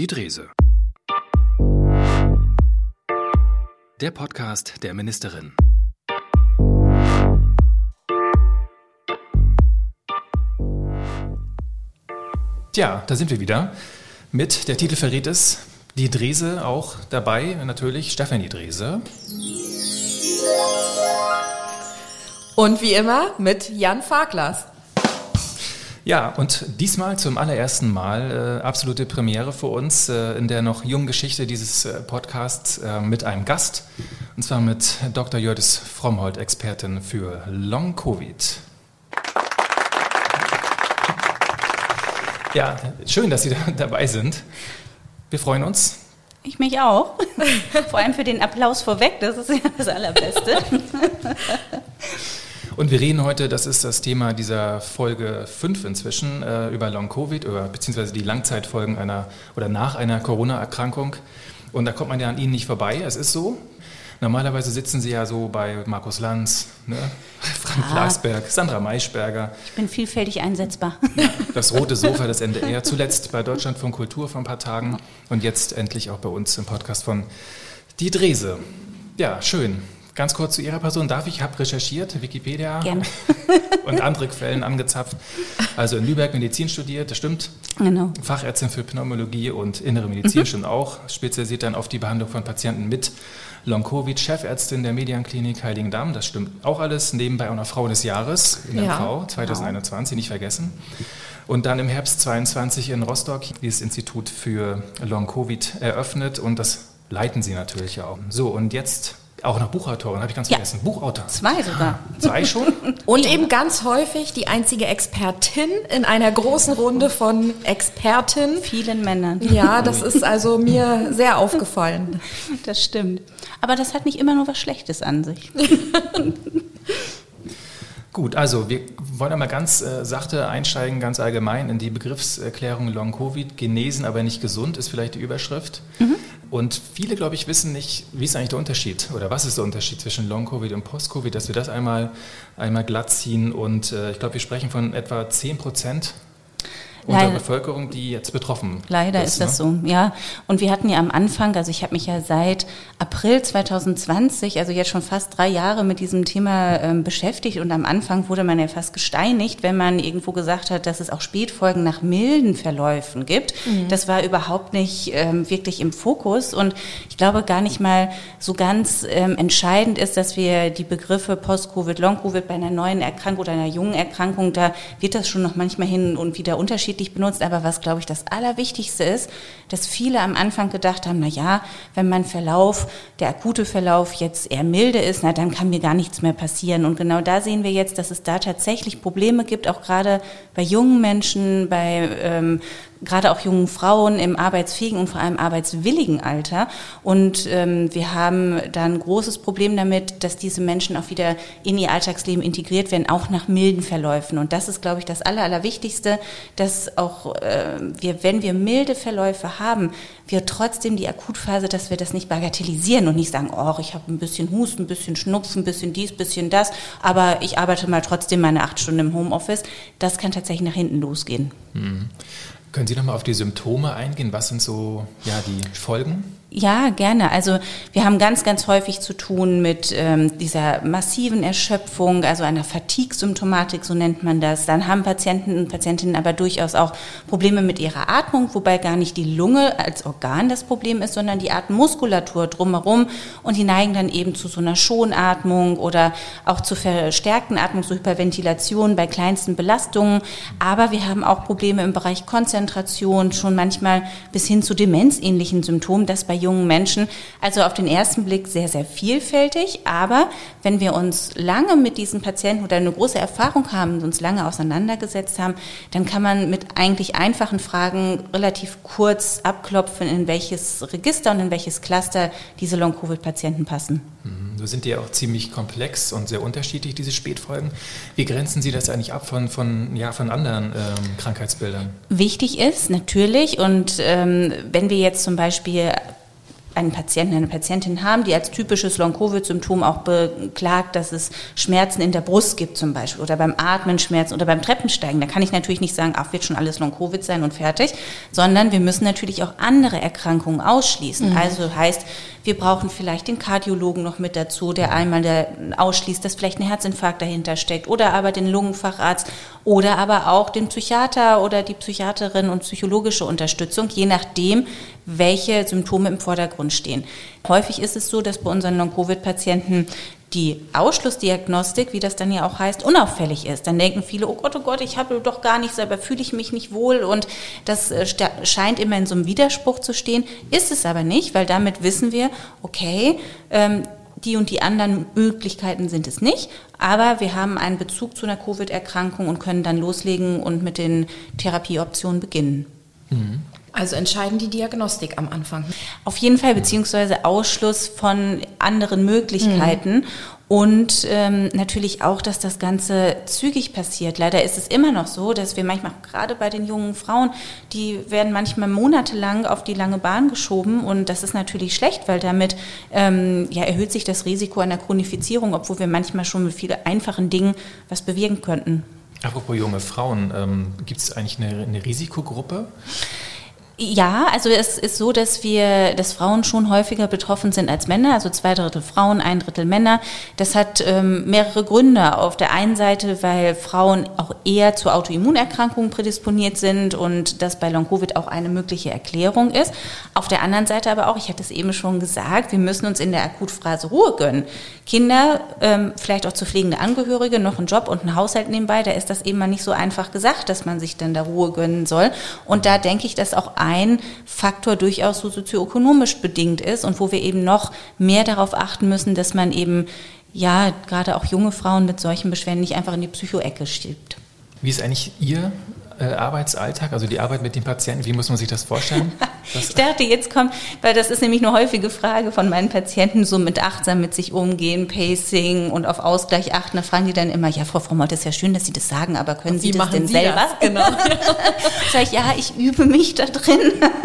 Die Drese. Der Podcast der Ministerin. Tja, da sind wir wieder. Mit, der Titel verrät es, die Drese auch dabei, natürlich Stefanie Drese. Und wie immer mit Jan Farklas. Ja, und diesmal zum allerersten Mal äh, absolute Premiere für uns äh, in der noch jungen Geschichte dieses äh, Podcasts äh, mit einem Gast. Und zwar mit Dr. Jördis Frommholt, Expertin für Long Covid. Ja, schön, dass Sie da dabei sind. Wir freuen uns. Ich mich auch. Vor allem für den Applaus vorweg, das ist ja das Allerbeste. Und wir reden heute, das ist das Thema dieser Folge 5 inzwischen, äh, über Long-Covid, beziehungsweise die Langzeitfolgen einer oder nach einer Corona-Erkrankung. Und da kommt man ja an Ihnen nicht vorbei, es ist so. Normalerweise sitzen Sie ja so bei Markus Lanz, ne? Frank ah. Glasberg, Sandra Maischberger. Ich bin vielfältig einsetzbar. Das rote Sofa des NDR, zuletzt bei Deutschlandfunk Kultur vor ein paar Tagen und jetzt endlich auch bei uns im Podcast von Die Drese. Ja, schön. Ganz kurz zu Ihrer Person darf ich, ich habe recherchiert, Wikipedia Gerne. und andere Quellen angezapft. Also in Lübeck Medizin studiert, das stimmt. Genau. Fachärztin für Pneumologie und innere Medizin mhm. stimmt auch. Spezialisiert dann auf die Behandlung von Patienten mit Long-Covid, Chefärztin der Medienklinik Heiligendamm, das stimmt auch alles. Nebenbei auch noch Frau des Jahres in der ja, MV 2021, genau. nicht vergessen. Und dann im Herbst 22 in Rostock dieses Institut für Long-Covid eröffnet und das leiten Sie natürlich auch. So, und jetzt auch noch Buchautorin, habe ich ganz ja. vergessen. Buchautor. Zwei sogar. Zwei schon? Und eben ganz häufig die einzige Expertin in einer großen Runde von Experten. Vielen Männern. Ja, das ist also mir sehr aufgefallen. Das stimmt. Aber das hat nicht immer nur was Schlechtes an sich. Gut, also wir wollen einmal ganz äh, sachte einsteigen, ganz allgemein in die Begriffserklärung Long-Covid. Genesen, aber nicht gesund ist vielleicht die Überschrift. Mhm. Und viele, glaube ich, wissen nicht, wie ist eigentlich der Unterschied oder was ist der Unterschied zwischen Long-Covid und Post-Covid, dass wir das einmal, einmal glatt ziehen. Und äh, ich glaube, wir sprechen von etwa 10 Prozent unserer Leider. Bevölkerung, die jetzt betroffen Leider ist, ist das ne? so, ja. Und wir hatten ja am Anfang, also ich habe mich ja seit April 2020, also jetzt schon fast drei Jahre mit diesem Thema ähm, beschäftigt und am Anfang wurde man ja fast gesteinigt, wenn man irgendwo gesagt hat, dass es auch Spätfolgen nach milden Verläufen gibt. Mhm. Das war überhaupt nicht ähm, wirklich im Fokus und ich glaube gar nicht mal so ganz ähm, entscheidend ist, dass wir die Begriffe Post-Covid, Long-Covid bei einer neuen Erkrankung oder einer jungen Erkrankung, da wird das schon noch manchmal hin und wieder unterschiedlich unterschiedlich benutzt, aber was, glaube ich, das Allerwichtigste ist, dass viele am Anfang gedacht haben, na ja, wenn mein Verlauf, der akute Verlauf jetzt eher milde ist, na dann kann mir gar nichts mehr passieren. Und genau da sehen wir jetzt, dass es da tatsächlich Probleme gibt, auch gerade bei jungen Menschen, bei ähm, gerade auch jungen Frauen im arbeitsfähigen und vor allem arbeitswilligen Alter. Und ähm, wir haben da ein großes Problem damit, dass diese Menschen auch wieder in ihr Alltagsleben integriert werden, auch nach milden Verläufen. Und das ist, glaube ich, das Aller, Allerwichtigste, dass auch äh, wir, wenn wir milde Verläufe haben, wir trotzdem die Akutphase, dass wir das nicht bagatellisieren und nicht sagen, oh, ich habe ein bisschen Husten, ein bisschen Schnupfen, ein bisschen dies, ein bisschen das, aber ich arbeite mal trotzdem meine acht Stunden im Homeoffice. Das kann tatsächlich nach hinten losgehen. Mhm. Können Sie nochmal auf die Symptome eingehen? Was sind so ja, die Folgen? Ja, gerne. Also wir haben ganz, ganz häufig zu tun mit ähm, dieser massiven Erschöpfung, also einer Fatigue-Symptomatik, so nennt man das. Dann haben Patienten und Patientinnen aber durchaus auch Probleme mit ihrer Atmung, wobei gar nicht die Lunge als Organ das Problem ist, sondern die Atemmuskulatur drumherum. Und die neigen dann eben zu so einer Schonatmung oder auch zu verstärkten Atmung, so Hyperventilation bei kleinsten Belastungen. Aber wir haben auch Probleme im Bereich Konzentration, schon manchmal bis hin zu demenzähnlichen Symptomen, das bei jungen Menschen. Also auf den ersten Blick sehr, sehr vielfältig. Aber wenn wir uns lange mit diesen Patienten oder eine große Erfahrung haben und uns lange auseinandergesetzt haben, dann kann man mit eigentlich einfachen Fragen relativ kurz abklopfen, in welches Register und in welches Cluster diese Long-Covid-Patienten passen. Mhm. So sind die ja auch ziemlich komplex und sehr unterschiedlich, diese Spätfolgen. Wie grenzen Sie das eigentlich ab von, von, ja, von anderen ähm, Krankheitsbildern? Wichtig ist natürlich, und ähm, wenn wir jetzt zum Beispiel einen Patienten, eine Patientin haben, die als typisches Long-Covid-Symptom auch beklagt, dass es Schmerzen in der Brust gibt zum Beispiel oder beim Atmen Schmerzen oder beim Treppensteigen. Da kann ich natürlich nicht sagen, ach, wird schon alles Long-Covid sein und fertig, sondern wir müssen natürlich auch andere Erkrankungen ausschließen. Mhm. Also heißt, wir brauchen vielleicht den Kardiologen noch mit dazu, der einmal der ausschließt, dass vielleicht ein Herzinfarkt dahinter steckt oder aber den Lungenfacharzt oder aber auch den Psychiater oder die Psychiaterin und psychologische Unterstützung, je nachdem, welche Symptome im Vordergrund stehen. Häufig ist es so, dass bei unseren Long-Covid-Patienten die Ausschlussdiagnostik, wie das dann ja auch heißt, unauffällig ist. Dann denken viele, oh Gott, oh Gott, ich habe doch gar nichts, selber fühle ich mich nicht wohl und das äh, scheint immer in so einem Widerspruch zu stehen, ist es aber nicht, weil damit wissen wir, okay, ähm, die und die anderen Möglichkeiten sind es nicht, aber wir haben einen Bezug zu einer Covid-Erkrankung und können dann loslegen und mit den Therapieoptionen beginnen. Mhm. Also entscheiden die Diagnostik am Anfang. Auf jeden Fall, beziehungsweise Ausschluss von anderen Möglichkeiten. Mhm. Und ähm, natürlich auch, dass das Ganze zügig passiert. Leider ist es immer noch so, dass wir manchmal, gerade bei den jungen Frauen, die werden manchmal monatelang auf die lange Bahn geschoben. Und das ist natürlich schlecht, weil damit ähm, ja, erhöht sich das Risiko einer Chronifizierung, obwohl wir manchmal schon mit vielen einfachen Dingen was bewirken könnten. Apropos junge Frauen, ähm, gibt es eigentlich eine, eine Risikogruppe? Ja, also es ist so, dass wir, dass Frauen schon häufiger betroffen sind als Männer, also zwei Drittel Frauen, ein Drittel Männer. Das hat ähm, mehrere Gründe. Auf der einen Seite, weil Frauen auch eher zu Autoimmunerkrankungen prädisponiert sind und das bei Long-Covid auch eine mögliche Erklärung ist. Auf der anderen Seite aber auch, ich hatte es eben schon gesagt, wir müssen uns in der Akutphase Ruhe gönnen. Kinder, ähm, vielleicht auch zu pflegende Angehörige, noch einen Job und einen Haushalt nebenbei, da ist das eben mal nicht so einfach gesagt, dass man sich dann da Ruhe gönnen soll. Und da denke ich, dass auch Faktor durchaus so sozioökonomisch bedingt ist und wo wir eben noch mehr darauf achten müssen, dass man eben ja gerade auch junge Frauen mit solchen Beschwerden nicht einfach in die Psychoecke schiebt. Wie ist eigentlich Ihr äh, Arbeitsalltag, also die Arbeit mit den Patienten, wie muss man sich das vorstellen? ich dachte, jetzt kommt, weil das ist nämlich eine häufige Frage von meinen Patienten, so mit achtsam mit sich umgehen, Pacing und auf Ausgleich achten. Da fragen die dann immer, ja, Frau Frommert, das ist ja schön, dass Sie das sagen, aber können Sie das denn Sie selber? Das? Genau. Sag ich, ja, ich übe mich da drin.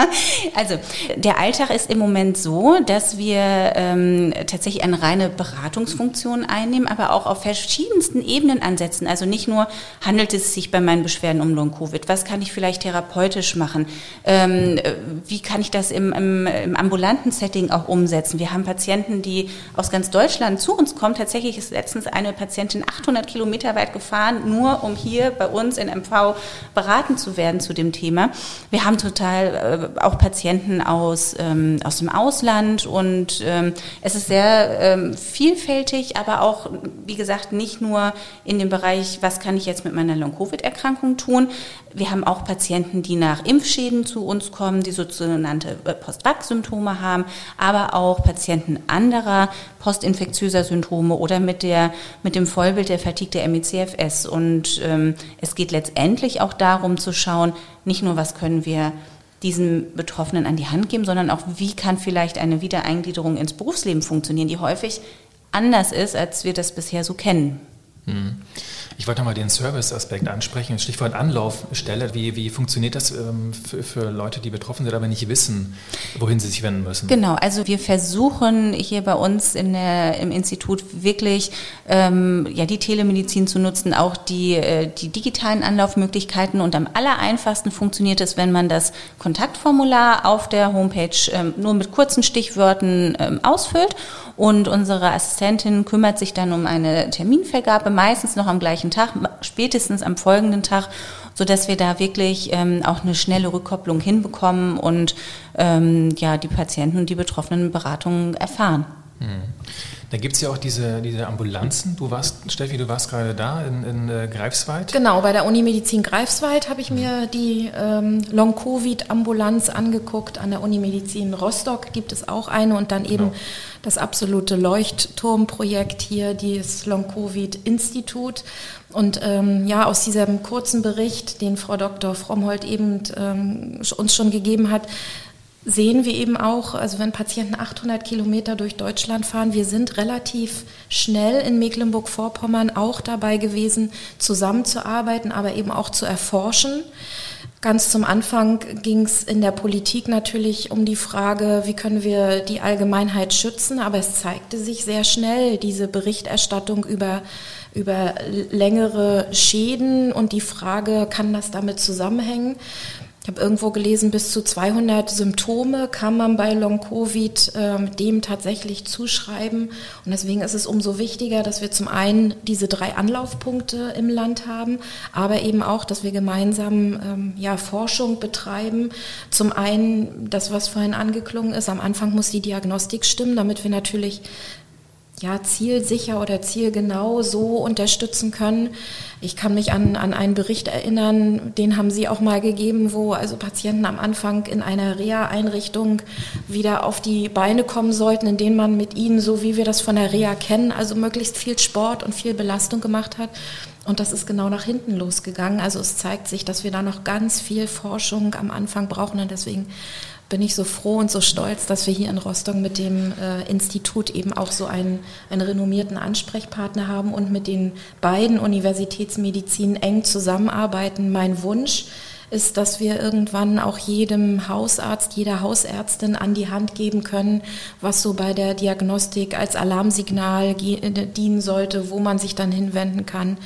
also, der Alltag ist im Moment so, dass wir ähm, tatsächlich eine reine Beratungsfunktion einnehmen, aber auch auf verschiedensten Ebenen ansetzen. Also nicht nur handelt es sich bei meinen Beschwerden um Long Covid? Was kann ich vielleicht therapeutisch machen? Ähm, wie kann ich das im, im, im, ambulanten Setting auch umsetzen? Wir haben Patienten, die aus ganz Deutschland zu uns kommen. Tatsächlich ist letztens eine Patientin 800 Kilometer weit gefahren, nur um hier bei uns in MV beraten zu werden zu dem Thema. Wir haben total äh, auch Patienten aus, ähm, aus dem Ausland und ähm, es ist sehr ähm, vielfältig, aber auch, wie gesagt, nicht nur in dem Bereich, was kann ich jetzt mit meiner Long-Covid-Erkrankung tun, wir haben auch Patienten, die nach Impfschäden zu uns kommen, die sogenannte äh, Post-Vac-Symptome haben, aber auch Patienten anderer postinfektiöser Symptome oder mit, der, mit dem Vollbild der Fatigue der MECFS. Und ähm, es geht letztendlich auch darum zu schauen, nicht nur, was können wir diesen Betroffenen an die Hand geben, sondern auch, wie kann vielleicht eine Wiedereingliederung ins Berufsleben funktionieren, die häufig anders ist, als wir das bisher so kennen. Mhm. Ich wollte nochmal den Service-Aspekt ansprechen, Stichwort Anlaufstelle. Wie, wie funktioniert das ähm, für, für, Leute, die betroffen sind, aber nicht wissen, wohin sie sich wenden müssen? Genau, also wir versuchen hier bei uns in der, im Institut wirklich ähm, ja, die Telemedizin zu nutzen, auch die, äh, die digitalen Anlaufmöglichkeiten. Und am allereinfachsten funktioniert es, wenn man das Kontaktformular auf der Homepage ähm, nur mit kurzen Stichwörtern ähm, ausfüllt und unsere Assistentin kümmert sich dann um eine Terminvergabe, meistens noch am gleichen Tag, spätestens am folgenden Tag, so dass wir da wirklich ähm, auch eine schnelle Rückkopplung hinbekommen und ähm, ja die Patienten und die Betroffenen Beratungen erfahren. Hm. Da gibt es ja auch diese, diese Ambulanzen. Du warst, Steffi, du warst gerade da in, in äh, Greifswald. Genau, bei der Unimedizin Greifswald habe ich mir die ähm, Long-Covid-Ambulanz angeguckt. An der Unimedizin Rostock gibt es auch eine und dann genau. eben das absolute Leuchtturmprojekt hier, das Long-Covid-Institut. Und ähm, ja, aus diesem kurzen Bericht, den Frau Dr. Frommholt eben ähm, uns schon gegeben hat, sehen wir eben auch, also wenn Patienten 800 Kilometer durch Deutschland fahren, wir sind relativ schnell in Mecklenburg-Vorpommern auch dabei gewesen, zusammenzuarbeiten, aber eben auch zu erforschen Ganz zum Anfang ging es in der Politik natürlich um die Frage, wie können wir die Allgemeinheit schützen, aber es zeigte sich sehr schnell diese Berichterstattung über über längere Schäden und die Frage, kann das damit zusammenhängen? Ich habe irgendwo gelesen, bis zu 200 Symptome kann man bei Long-Covid äh, dem tatsächlich zuschreiben. Und deswegen ist es umso wichtiger, dass wir zum einen diese drei Anlaufpunkte im Land haben, aber eben auch, dass wir gemeinsam ähm, ja, Forschung betreiben. Zum einen das, was vorhin angeklungen ist, am Anfang muss die Diagnostik stimmen, damit wir natürlich ja, zielsicher oder zielgenau so unterstützen können. Ich kann mich an, an einen Bericht erinnern, den haben Sie auch mal gegeben, wo also Patienten am Anfang in einer Reha-Einrichtung wieder auf die Beine kommen sollten, in denen man mit ihnen, so wie wir das von der Reha kennen, also möglichst viel Sport und viel Belastung gemacht hat. Und das ist genau nach hinten losgegangen. Also es zeigt sich, dass wir da noch ganz viel Forschung am Anfang brauchen und deswegen bin ich so froh und so stolz, dass wir hier in Rostock mit dem äh, Institut eben auch so einen, einen renommierten Ansprechpartner haben und mit den beiden Universitätsmedizinen eng zusammenarbeiten. Mein Wunsch ist, dass wir irgendwann auch jedem Hausarzt, jeder Hausärztin an die Hand geben können, was so bei der Diagnostik als Alarmsignal dienen sollte, wo man sich dann hinwenden kann.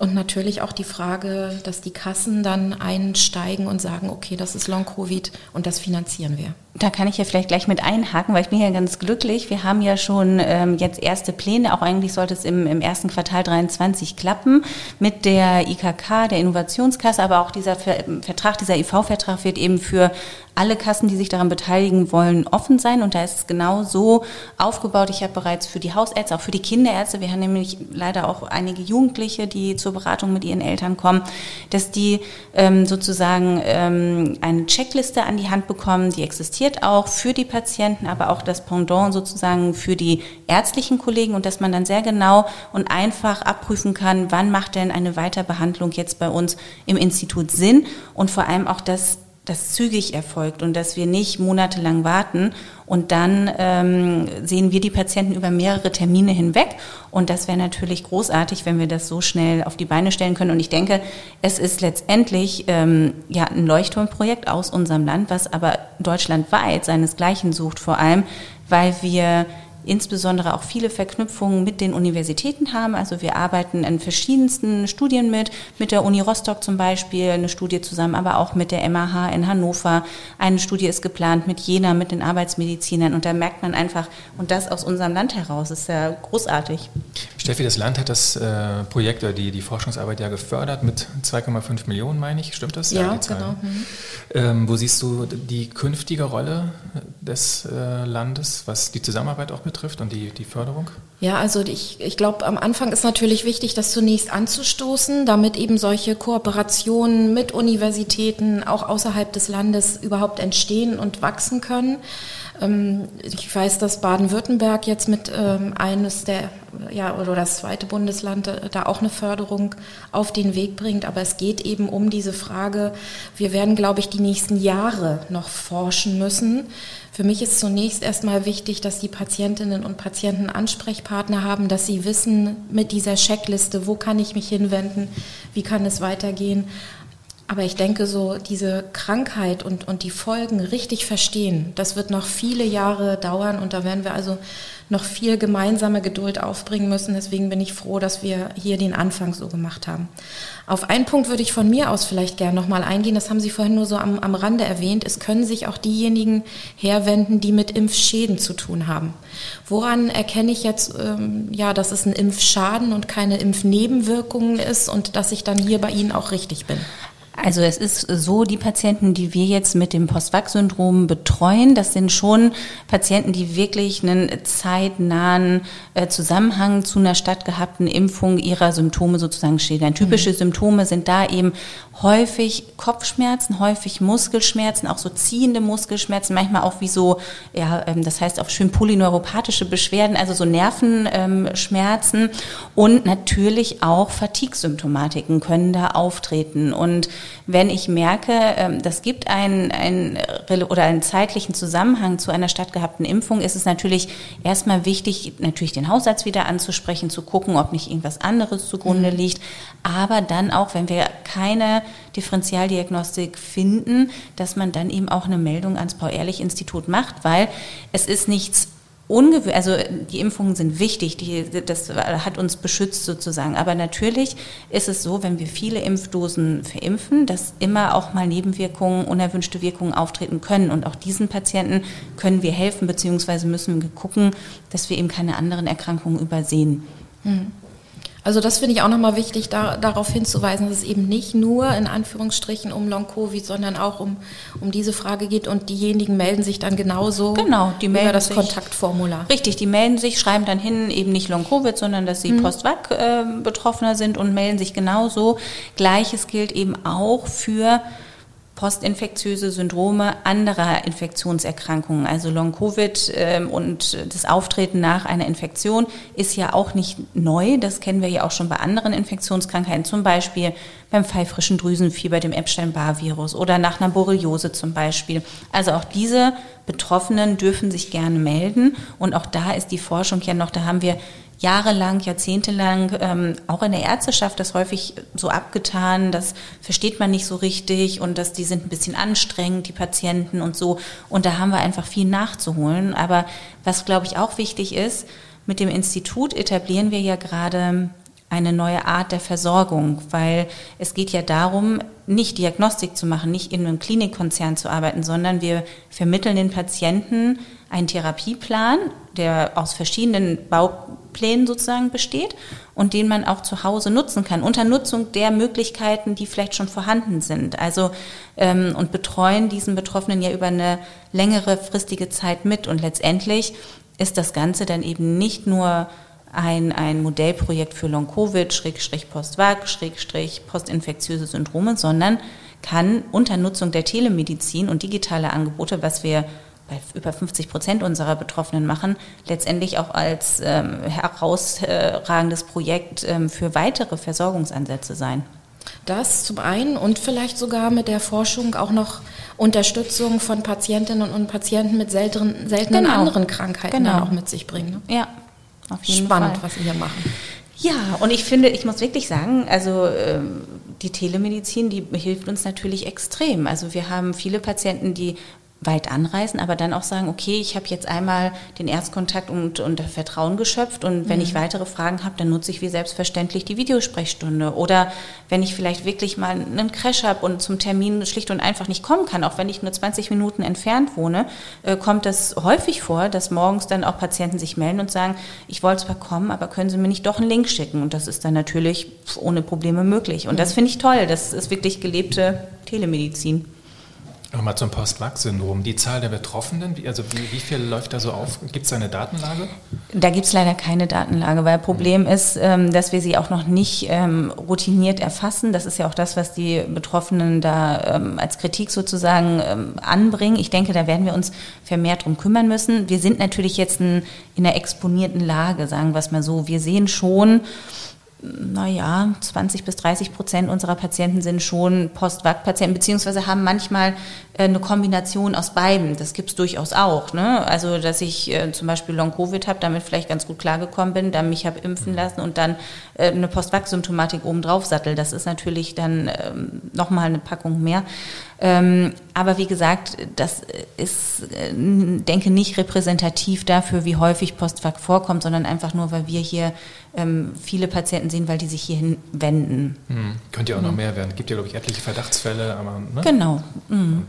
Und natürlich auch die Frage, dass die Kassen dann einsteigen und sagen, okay, das ist Long-Covid und das finanzieren wir. Da kann ich ja vielleicht gleich mit einhaken, weil ich bin ja ganz glücklich. Wir haben ja schon ähm, jetzt erste Pläne. Auch eigentlich sollte es im, im ersten Quartal 23 klappen mit der IKK, der Innovationskasse. Aber auch dieser Ver Vertrag, dieser IV-Vertrag wird eben für alle Kassen, die sich daran beteiligen wollen, offen sein. Und da ist es genau so aufgebaut. Ich habe bereits für die Hausärzte, auch für die Kinderärzte, wir haben nämlich leider auch einige Jugendliche, die zur Beratung mit ihren Eltern kommen, dass die ähm, sozusagen ähm, eine Checkliste an die Hand bekommen, die existiert auch für die Patienten, aber auch das Pendant sozusagen für die ärztlichen Kollegen und dass man dann sehr genau und einfach abprüfen kann, wann macht denn eine Weiterbehandlung jetzt bei uns im Institut Sinn und vor allem auch, dass das zügig erfolgt und dass wir nicht monatelang warten. Und dann ähm, sehen wir die Patienten über mehrere Termine hinweg. Und das wäre natürlich großartig, wenn wir das so schnell auf die Beine stellen können. Und ich denke, es ist letztendlich ähm, ja ein Leuchtturmprojekt aus unserem Land, was aber deutschlandweit seinesgleichen sucht, vor allem weil wir insbesondere auch viele Verknüpfungen mit den Universitäten haben. Also wir arbeiten an verschiedensten Studien mit, mit der Uni Rostock zum Beispiel, eine Studie zusammen, aber auch mit der MAH in Hannover. Eine Studie ist geplant mit Jena, mit den Arbeitsmedizinern und da merkt man einfach, und das aus unserem Land heraus, ist ja großartig. Steffi, das Land hat das äh, Projekt oder die, die Forschungsarbeit ja gefördert mit 2,5 Millionen, meine ich, stimmt das? Ja, ja genau. Mhm. Ähm, wo siehst du die künftige Rolle des äh, Landes, was die Zusammenarbeit auch betrifft und die, die Förderung? Ja, also ich, ich glaube, am Anfang ist natürlich wichtig, das zunächst anzustoßen, damit eben solche Kooperationen mit Universitäten auch außerhalb des Landes überhaupt entstehen und wachsen können. Ähm, ich weiß, dass Baden-Württemberg jetzt mit ähm, eines der, ja, oder das zweite Bundesland äh, da auch eine Förderung auf den Weg bringt. Aber es geht eben um diese Frage, wir werden, glaube ich, die nächsten Jahre noch forschen müssen. Für mich ist zunächst erstmal wichtig, dass die Patientinnen und Patienten Ansprechpartner haben, dass sie wissen mit dieser Checkliste, wo kann ich mich hinwenden, wie kann es weitergehen. Aber ich denke, so diese Krankheit und, und die Folgen richtig verstehen, das wird noch viele Jahre dauern und da werden wir also noch viel gemeinsame Geduld aufbringen müssen. Deswegen bin ich froh, dass wir hier den Anfang so gemacht haben. Auf einen Punkt würde ich von mir aus vielleicht gerne nochmal eingehen. Das haben Sie vorhin nur so am, am Rande erwähnt. Es können sich auch diejenigen herwenden, die mit Impfschäden zu tun haben. Woran erkenne ich jetzt, ähm, ja, dass es ein Impfschaden und keine Impfnebenwirkungen ist und dass ich dann hier bei Ihnen auch richtig bin? Also es ist so, die Patienten, die wir jetzt mit dem Post-Vac-Syndrom betreuen, das sind schon Patienten, die wirklich einen zeitnahen äh, Zusammenhang zu einer stattgehabten Impfung ihrer Symptome sozusagen schildern. Typische mhm. Symptome sind da eben häufig Kopfschmerzen, häufig Muskelschmerzen, auch so ziehende Muskelschmerzen, manchmal auch wie so, ja, ähm, das heißt auch schön polyneuropathische Beschwerden, also so Nervenschmerzen und natürlich auch Fatigue-Symptomatiken können da auftreten und wenn ich merke, ähm, das gibt einen, einen oder einen zeitlichen Zusammenhang zu einer stattgehabten Impfung, ist es natürlich erstmal wichtig, natürlich den Hausarzt wieder anzusprechen, zu gucken, ob nicht irgendwas anderes zugrunde mhm. liegt. Aber dann auch, wenn wir keine Differentialdiagnostik finden, dass man dann eben auch eine Meldung ans Paul-Ehrlich-Institut macht, weil es ist nichts ungewöhnlich, also die Impfungen sind wichtig, die, das hat uns beschützt sozusagen. Aber natürlich ist es so, wenn wir viele Impfdosen verimpfen, dass immer auch mal Nebenwirkungen, unerwünschte Wirkungen auftreten können. Und auch diesen Patienten können wir helfen, beziehungsweise müssen wir gucken, dass wir eben keine anderen Erkrankungen übersehen. Hm. Also das finde ich auch nochmal wichtig, da, darauf hinzuweisen, dass es eben nicht nur in Anführungsstrichen um Long-Covid, sondern auch um, um diese Frage geht und diejenigen melden sich dann genauso genau, die melden über das sich, Kontaktformular. Richtig, die melden sich, schreiben dann hin, eben nicht Long-Covid, sondern dass sie mhm. Post-Vac-Betroffener äh, sind und melden sich genauso. Gleiches gilt eben auch für postinfektiöse Syndrome anderer Infektionserkrankungen. Also Long-Covid ähm, und das Auftreten nach einer Infektion ist ja auch nicht neu. Das kennen wir ja auch schon bei anderen Infektionskrankheiten, zum Beispiel beim pfeifrischen Drüsenfieber, dem Epstein-Barr-Virus oder nach einer Borreliose zum Beispiel. Also auch diese Betroffenen dürfen sich gerne melden. Und auch da ist die Forschung ja noch, da haben wir jahrelang, jahrzehntelang ähm, auch in der Ärzteschaft das häufig so abgetan, das versteht man nicht so richtig und dass die sind ein bisschen anstrengend, die Patienten und so. Und da haben wir einfach viel nachzuholen. Aber was, glaube ich, auch wichtig ist, mit dem Institut etablieren wir ja gerade eine neue Art der Versorgung, weil es geht ja darum, nicht Diagnostik zu machen, nicht in einem Klinikkonzern zu arbeiten, sondern wir vermitteln den Patienten einen Therapieplan, der aus verschiedenen Bauplänen sozusagen besteht und den man auch zu Hause nutzen kann, unter Nutzung der Möglichkeiten, die vielleicht schon vorhanden sind. Also ähm, und betreuen diesen Betroffenen ja über eine längere fristige Zeit mit. Und letztendlich ist das Ganze dann eben nicht nur ein, ein Modellprojekt für Long-Covid, Schrägstrich Post-Vac, Schrägstrich postinfektiöse Syndrome, sondern kann unter Nutzung der Telemedizin und digitale Angebote, was wir bei über 50 Prozent unserer Betroffenen machen, letztendlich auch als ähm, herausragendes Projekt ähm, für weitere Versorgungsansätze sein. Das zum einen und vielleicht sogar mit der Forschung auch noch Unterstützung von Patientinnen und Patienten mit seltenen, seltenen genau. anderen Krankheiten genau. auch mit sich bringen. Ne? Ja, auf jeden Spannend, Fall. was Sie hier machen. Ja, und ich finde, ich muss wirklich sagen, also ähm, die Telemedizin, die hilft uns natürlich extrem. Also wir haben viele Patienten, die weit anreisen, aber dann auch sagen, okay, ich habe jetzt einmal den Erstkontakt und, und Vertrauen geschöpft und wenn mhm. ich weitere Fragen habe, dann nutze ich wie selbstverständlich die Videosprechstunde. Oder wenn ich vielleicht wirklich mal einen Crash habe und zum Termin schlicht und einfach nicht kommen kann, auch wenn ich nur 20 Minuten entfernt wohne, äh, kommt das häufig vor, dass morgens dann auch Patienten sich melden und sagen, ich wollte zwar kommen, aber können Sie mir nicht doch einen Link schicken? Und das ist dann natürlich ohne Probleme möglich. Und das finde ich toll. Das ist wirklich gelebte Telemedizin. Nochmal zum Post-Vac-Syndrom. Die Zahl der Betroffenen, also wie, wie viel läuft da so auf? Gibt es da eine Datenlage? Da gibt es leider keine Datenlage, weil Problem ist, ähm, dass wir sie auch noch nicht ähm, routiniert erfassen. Das ist ja auch das, was die Betroffenen da ähm, als Kritik sozusagen anbringen. Ich denke, da werden wir uns vermehrt drum kümmern müssen. Wir sind natürlich jetzt in einer exponierten Lage, sagen wir es mal so. Wir sehen schon, naja, 20 bis 30 Prozent unserer Patienten sind schon Post-Vac-Patienten, beziehungsweise haben manchmal äh, eine Kombination aus beiden. Das gibt's durchaus auch. Ne? Also, dass ich äh, zum Beispiel Long-Covid habe, damit vielleicht ganz gut klargekommen bin, dann mich habe impfen lassen und dann äh, eine Post-Vac-Symptomatik obendrauf sattel. Das ist natürlich dann ähm, nochmal eine Packung mehr. Ähm, aber wie gesagt, das ist, äh, denke nicht repräsentativ dafür, wie häufig Postvac vorkommt, sondern einfach nur, weil wir hier ähm, viele Patienten sehen, weil die sich hierhin wenden. Hm. Könnte ja auch mhm. noch mehr werden. Es gibt ja, glaube ich, etliche Verdachtsfälle. Aber, ne? Genau. Mhm.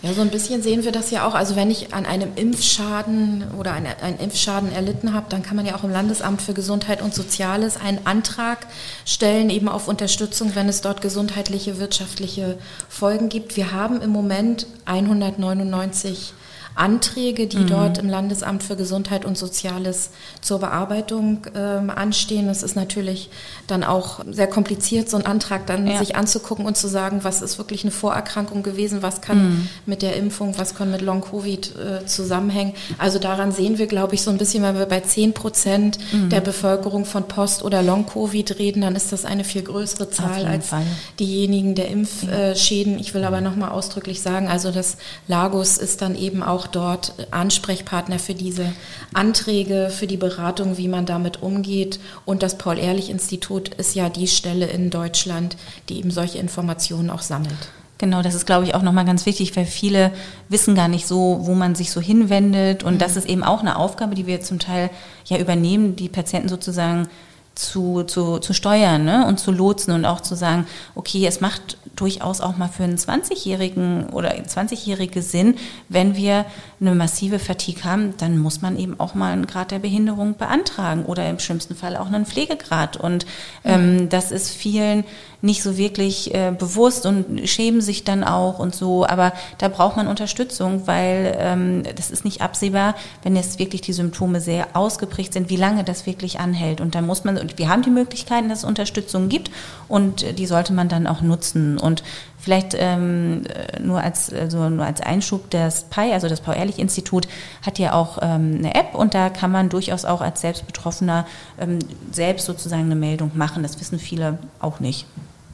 Ja, so ein bisschen sehen wir das ja auch. Also wenn ich an einem Impfschaden oder einen, einen Impfschaden erlitten habe, dann kann man ja auch im Landesamt für Gesundheit und Soziales einen Antrag stellen, eben auf Unterstützung, wenn es dort gesundheitliche, wirtschaftliche Folgen gibt. Wir haben im Moment 199 Anträge, die mhm. dort im Landesamt für Gesundheit und Soziales zur Bearbeitung äh, anstehen. Es ist natürlich dann auch sehr kompliziert, so einen Antrag dann ja. sich anzugucken und zu sagen, was ist wirklich eine Vorerkrankung gewesen, was kann mhm. mit der Impfung, was kann mit Long-Covid äh, zusammenhängen. Also daran sehen wir, glaube ich, so ein bisschen, wenn wir bei 10 Prozent mhm. der Bevölkerung von Post- oder Long-Covid reden, dann ist das eine viel größere Zahl als Fall. diejenigen der Impfschäden. Ich will aber nochmal ausdrücklich sagen, also das Lagos ist dann eben auch dort Ansprechpartner für diese Anträge, für die Beratung, wie man damit umgeht. Und das Paul-Ehrlich-Institut ist ja die Stelle in Deutschland, die eben solche Informationen auch sammelt. Genau, das ist, glaube ich, auch nochmal ganz wichtig, weil viele wissen gar nicht so, wo man sich so hinwendet. Und mhm. das ist eben auch eine Aufgabe, die wir zum Teil ja übernehmen, die Patienten sozusagen zu, zu, zu steuern ne? und zu lotsen und auch zu sagen, okay, es macht durchaus auch mal für einen 20-Jährigen oder 20-Jährige Sinn, wenn wir eine massive Fatigue haben, dann muss man eben auch mal einen Grad der Behinderung beantragen oder im schlimmsten Fall auch einen Pflegegrad. Und ähm, das ist vielen nicht so wirklich äh, bewusst und schämen sich dann auch und so. Aber da braucht man Unterstützung, weil ähm, das ist nicht absehbar, wenn jetzt wirklich die Symptome sehr ausgeprägt sind, wie lange das wirklich anhält. Und da muss man, und wir haben die Möglichkeiten, dass es Unterstützung gibt und die sollte man dann auch nutzen. Und Vielleicht ähm, nur als also nur als Einschub, das PI, also das Paul-Ehrlich-Institut, hat ja auch ähm, eine App und da kann man durchaus auch als Selbstbetroffener ähm, selbst sozusagen eine Meldung machen. Das wissen viele auch nicht.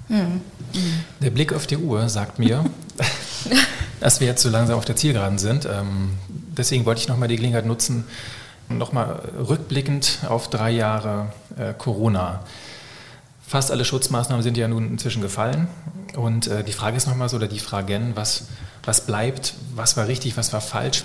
Mhm. Der Blick auf die Uhr sagt mir, dass wir jetzt so langsam auf der Zielgeraden sind. Ähm, deswegen wollte ich nochmal die Gelegenheit nutzen, nochmal rückblickend auf drei Jahre äh, Corona. Fast alle Schutzmaßnahmen sind ja nun inzwischen gefallen. Und äh, die Frage ist nochmal so, oder die Fragen, was, was bleibt, was war richtig, was war falsch?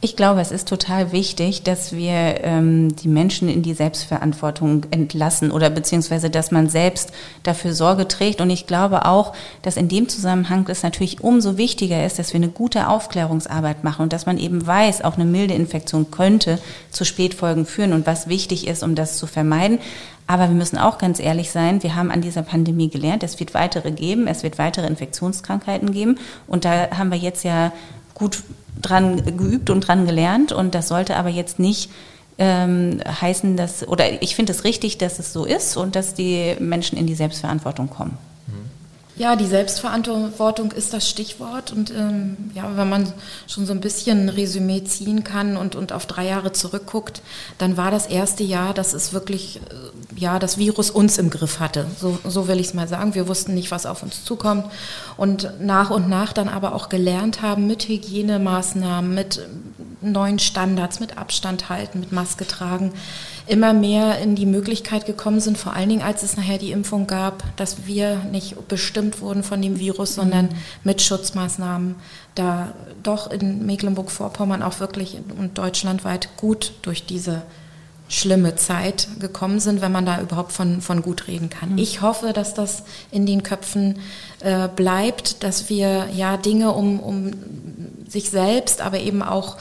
Ich glaube, es ist total wichtig, dass wir ähm, die Menschen in die Selbstverantwortung entlassen oder beziehungsweise, dass man selbst dafür Sorge trägt. Und ich glaube auch, dass in dem Zusammenhang es natürlich umso wichtiger ist, dass wir eine gute Aufklärungsarbeit machen und dass man eben weiß, auch eine milde Infektion könnte zu Spätfolgen führen und was wichtig ist, um das zu vermeiden. Aber wir müssen auch ganz ehrlich sein, wir haben an dieser Pandemie gelernt, es wird weitere geben, es wird weitere Infektionskrankheiten geben. Und da haben wir jetzt ja gut dran geübt und dran gelernt und das sollte aber jetzt nicht ähm, heißen, dass, oder ich finde es richtig, dass es so ist und dass die Menschen in die Selbstverantwortung kommen. Ja, die Selbstverantwortung ist das Stichwort. Und ähm, ja, wenn man schon so ein bisschen Resümee ziehen kann und, und auf drei Jahre zurückguckt, dann war das erste Jahr, dass es wirklich äh, ja, das Virus uns im Griff hatte. So, so will ich es mal sagen. Wir wussten nicht, was auf uns zukommt. Und nach und nach dann aber auch gelernt haben mit Hygienemaßnahmen, mit neuen Standards, mit Abstand halten, mit Maske tragen, immer mehr in die Möglichkeit gekommen sind, vor allen Dingen als es nachher die Impfung gab, dass wir nicht bestimmt wurden von dem Virus, sondern mhm. mit Schutzmaßnahmen da doch in Mecklenburg-Vorpommern auch wirklich und deutschlandweit gut durch diese schlimme Zeit gekommen sind, wenn man da überhaupt von, von gut reden kann. Mhm. Ich hoffe, dass das in den Köpfen äh, bleibt, dass wir ja Dinge um, um sich selbst, aber eben auch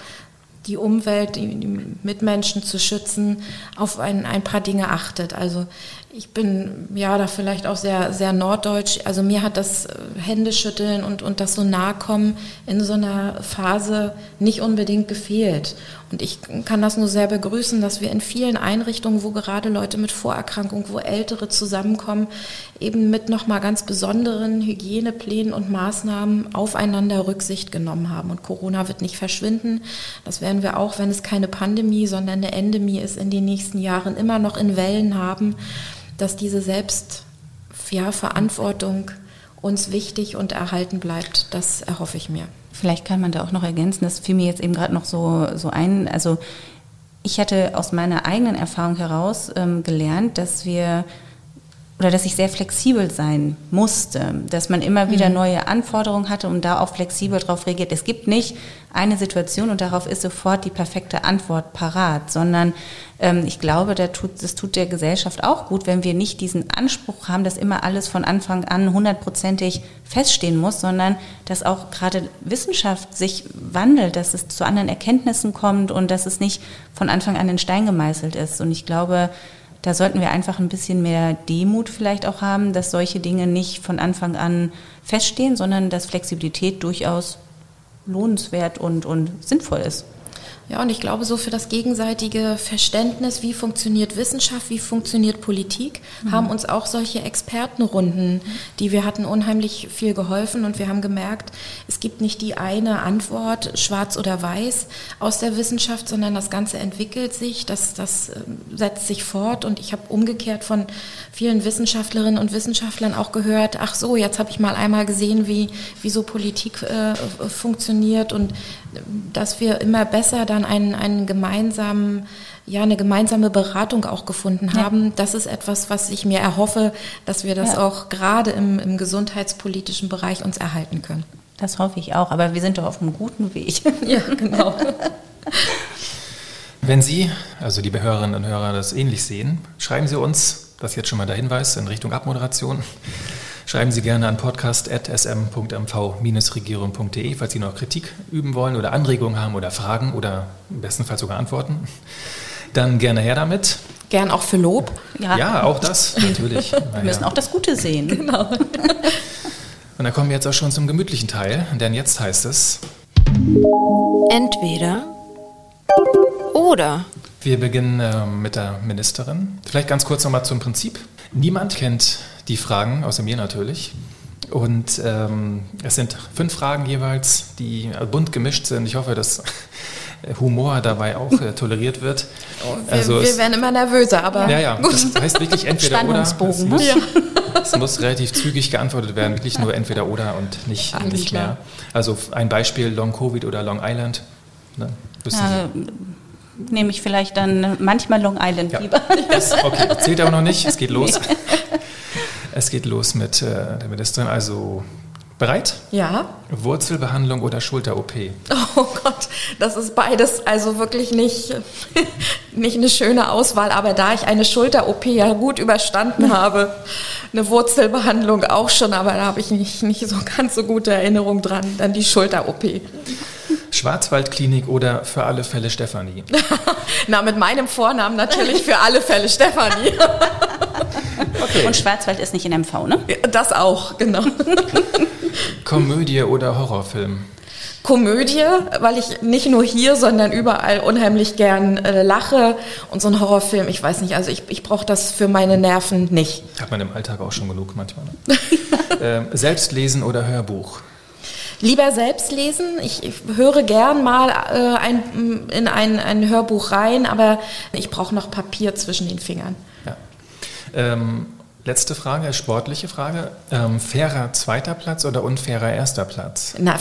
die Umwelt, die, die Mitmenschen zu schützen, auf ein, ein paar Dinge achtet. Also ich bin ja da vielleicht auch sehr, sehr norddeutsch. Also mir hat das äh, Händeschütteln und, und das so nahe kommen in so einer Phase nicht unbedingt gefehlt. Und ich kann das nur sehr begrüßen, dass wir in vielen Einrichtungen, wo gerade Leute mit Vorerkrankung, wo Ältere zusammenkommen, eben mit nochmal ganz besonderen Hygieneplänen und Maßnahmen aufeinander Rücksicht genommen haben. Und Corona wird nicht verschwinden. Das werden wir auch, wenn es keine Pandemie, sondern eine Endemie ist, in den nächsten Jahren immer noch in Wellen haben dass diese Selbstverantwortung ja, uns wichtig und erhalten bleibt. Das erhoffe ich mir. Vielleicht kann man da auch noch ergänzen, das fiel mir jetzt eben gerade noch so, so ein. Also ich hatte aus meiner eigenen Erfahrung heraus ähm, gelernt, dass wir oder dass ich sehr flexibel sein musste, dass man immer wieder mhm. neue Anforderungen hatte und da auch flexibel darauf reagiert. Es gibt nicht eine Situation und darauf ist sofort die perfekte Antwort parat, sondern ähm, ich glaube, da tut, das tut der Gesellschaft auch gut, wenn wir nicht diesen Anspruch haben, dass immer alles von Anfang an hundertprozentig feststehen muss, sondern dass auch gerade Wissenschaft sich wandelt, dass es zu anderen Erkenntnissen kommt und dass es nicht von Anfang an in Stein gemeißelt ist. Und ich glaube, da sollten wir einfach ein bisschen mehr Demut vielleicht auch haben, dass solche Dinge nicht von Anfang an feststehen, sondern dass Flexibilität durchaus lohnenswert und, und sinnvoll ist. Ja, und ich glaube, so für das gegenseitige Verständnis, wie funktioniert Wissenschaft, wie funktioniert Politik, mhm. haben uns auch solche Expertenrunden, die wir hatten, unheimlich viel geholfen. Und wir haben gemerkt, es gibt nicht die eine Antwort, schwarz oder weiß, aus der Wissenschaft, sondern das Ganze entwickelt sich, das, das ähm, setzt sich fort. Und ich habe umgekehrt von vielen Wissenschaftlerinnen und Wissenschaftlern auch gehört, ach so, jetzt habe ich mal einmal gesehen, wie, wie so Politik äh, funktioniert und dass wir immer besser dann einen, einen gemeinsamen, ja, eine gemeinsame Beratung auch gefunden haben. Ja. Das ist etwas, was ich mir erhoffe, dass wir das ja. auch gerade im, im gesundheitspolitischen Bereich uns erhalten können. Das hoffe ich auch, aber wir sind doch auf einem guten Weg. Ja, genau. Wenn Sie, also liebe Hörerinnen und Hörer, das ähnlich sehen, schreiben Sie uns, das ist jetzt schon mal der Hinweis in Richtung Abmoderation, Schreiben Sie gerne an podcast.sm.mv-regierung.de, falls Sie noch Kritik üben wollen oder Anregungen haben oder Fragen oder im besten Fall sogar Antworten. Dann gerne her damit. Gern auch für Lob. Ja, ja auch das, natürlich. Wir müssen auch das Gute sehen. Genau. Und dann kommen wir jetzt auch schon zum gemütlichen Teil, denn jetzt heißt es Entweder oder. Wir beginnen äh, mit der Ministerin. Vielleicht ganz kurz nochmal zum Prinzip. Niemand kennt die Fragen, außer mir natürlich. Und ähm, es sind fünf Fragen jeweils, die bunt gemischt sind. Ich hoffe, dass Humor dabei auch äh, toleriert wird. Oh, wir, also wir werden immer nervöser, aber. Ja, ja, gut. das heißt wirklich entweder oder. Es muss, ja. es muss relativ zügig geantwortet werden, wirklich nur entweder oder und nicht, nicht mehr. Also ein Beispiel Long Covid oder Long Island. Ne? Ja, nehme ich vielleicht dann manchmal Long Island ja. lieber. Das, okay, zählt aber noch nicht, es geht los. Nee. Es geht los mit äh, der Ministerin. Also bereit? Ja. Wurzelbehandlung oder Schulter-OP? Oh Gott, das ist beides also wirklich nicht, nicht eine schöne Auswahl. Aber da ich eine Schulter-OP ja gut überstanden habe, eine Wurzelbehandlung auch schon, aber da habe ich nicht, nicht so ganz so gute Erinnerung dran, dann die Schulter-OP. Schwarzwaldklinik oder für alle Fälle Stefanie? Na, mit meinem Vornamen natürlich für alle Fälle Stefanie. Okay. Und Schwarzwald ist nicht in MV, ne? Das auch, genau. Komödie oder Horrorfilm? Komödie, weil ich nicht nur hier, sondern überall unheimlich gern äh, lache. Und so ein Horrorfilm, ich weiß nicht, also ich, ich brauche das für meine Nerven nicht. Hat man im Alltag auch schon genug manchmal. Ne? ähm, selbst lesen oder Hörbuch? Lieber selbst lesen. Ich, ich höre gern mal äh, ein, in ein, ein Hörbuch rein, aber ich brauche noch Papier zwischen den Fingern. Ähm, letzte Frage, sportliche Frage. Ähm, fairer zweiter Platz oder unfairer erster Platz? Na,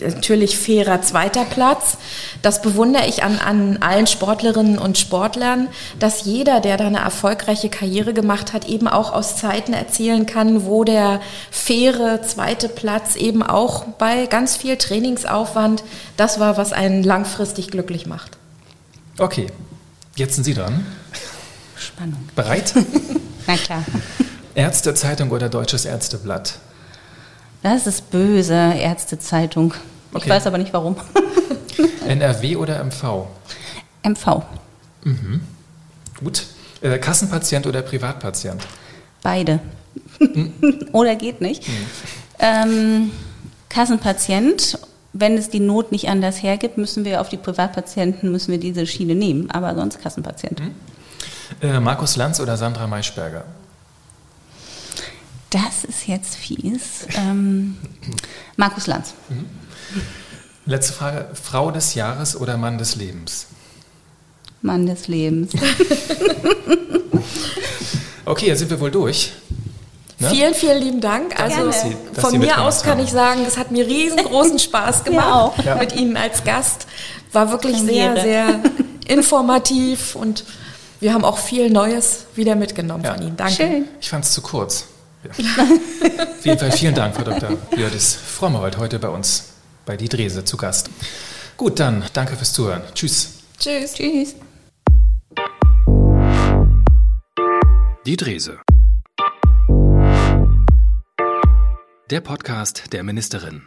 natürlich fairer zweiter Platz. Das bewundere ich an, an allen Sportlerinnen und Sportlern, dass jeder, der da eine erfolgreiche Karriere gemacht hat, eben auch aus Zeiten erzählen kann, wo der faire zweite Platz eben auch bei ganz viel Trainingsaufwand das war, was einen langfristig glücklich macht. Okay, jetzt sind Sie dran. Spannung. Bereit? Na klar. Ärztezeitung oder Deutsches Ärzteblatt? Das ist böse, Ärztezeitung. Ich okay. weiß aber nicht warum. NRW oder MV? MV. Mhm. Gut. Äh, Kassenpatient oder Privatpatient? Beide. Mhm. oder geht nicht. Mhm. Ähm, Kassenpatient. Wenn es die Not nicht anders hergibt, müssen wir auf die Privatpatienten, müssen wir diese Schiene nehmen. Aber sonst Kassenpatient. Mhm. Äh, Markus Lanz oder Sandra Maischberger? Das ist jetzt fies. Ähm, Markus Lanz. Mhm. Letzte Frage. Frau des Jahres oder Mann des Lebens? Mann des Lebens. okay, jetzt sind wir wohl durch. Ne? Vielen, vielen lieben Dank. Also dass von mir aus kann ich sagen, es hat mir riesengroßen Spaß gemacht ja, mit Ihnen als Gast. War wirklich sehr, sehr informativ und wir haben auch viel Neues wieder mitgenommen ja. von Ihnen. Danke. Schön. Ich fand es zu kurz. Ja. Auf jeden Fall vielen Dank, Frau Dr. Jördis Frommewald, heute bei uns bei Die Drese zu Gast. Gut, dann danke fürs Zuhören. Tschüss. Tschüss. Tschüss. Die Drese. Der Podcast der Ministerin.